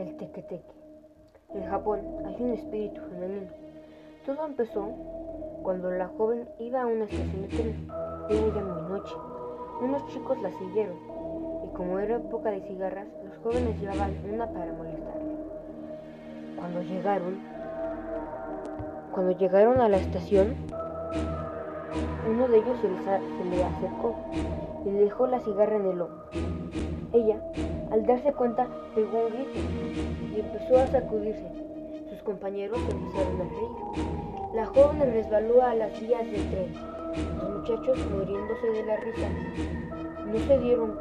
El tequeteque. En Japón hay un espíritu femenino. Todo empezó cuando la joven iba a una estación de tren. Era ya muy noche. Unos chicos la siguieron y como era época de cigarras, los jóvenes llevaban una para molestarla. Cuando llegaron, cuando llegaron a la estación, uno de ellos se, le acercó y le dejó la cigarra en el hombro. Ella, al darse cuenta, pegó un grito y empezó a sacudirse. Sus compañeros empezaron a reír. La joven resbaló a las vías del tren. Los muchachos, muriéndose de la risa, no se dieron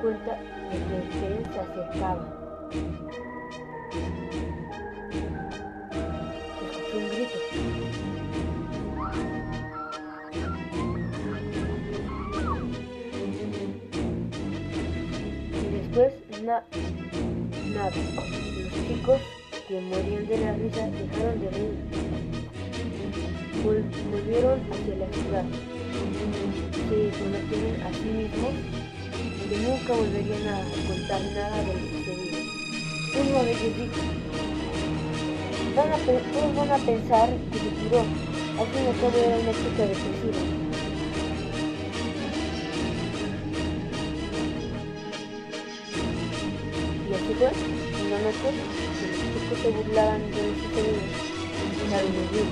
cuenta de que el tren se acercaba. Escuchó un grito. Después, na- nada. Los chicos que morían de la risa dejaron de reír. Vol- volvieron hacia la ciudad. Se prometieron a sí mismos que nunca volverían a contar nada de lo sucedido. Uno de ellos dijo, todos van a pensar que se tiró. Al fin y al cabo era una chica depresiva. Y una noche, que los chicos se burlaban de lo sucedido, empezaron a huir.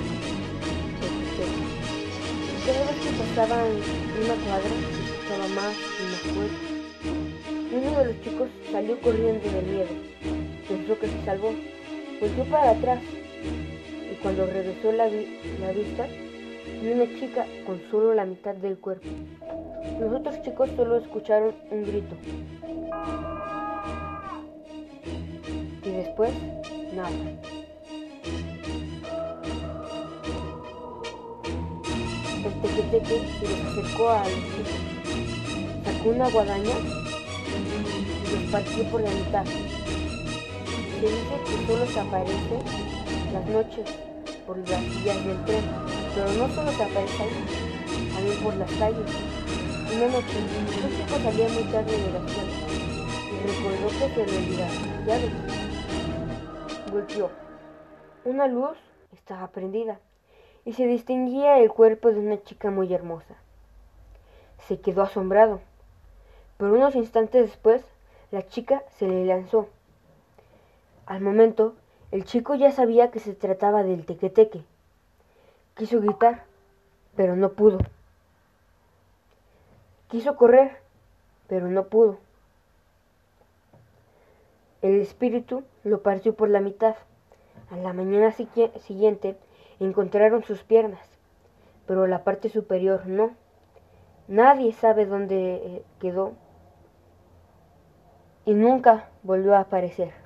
Cada vez que pasaban una cuadra, escuchaba más y más fuerte. Uno de los chicos salió corriendo de miedo. Pensó que se salvó. Volvió para atrás y cuando regresó la, la vista, vi una chica con solo la mitad del cuerpo. Los otros chicos solo escucharon un grito. Después, nada. El tequeteque se les acercó a los chicos. Sacó una guadaña y los partió por la mitad. Se dice que solo se aparece las noches por las vías del tren, pero no solo se aparece ahí, también por las calles. Una noche, un chico salía muy tarde de la escuela y recordó que se le olvidaron las llaves. Una luz estaba prendida y se distinguía el cuerpo de una chica muy hermosa. Se quedó asombrado, pero unos instantes después la chica se le lanzó. Al momento, el chico ya sabía que se trataba del tequeteque. Quiso gritar, pero no pudo. Quiso correr, pero no pudo. El espíritu lo partió por la mitad. A la mañana siguiente encontraron sus piernas, pero la parte superior no. Nadie sabe dónde eh, quedó y nunca volvió a aparecer.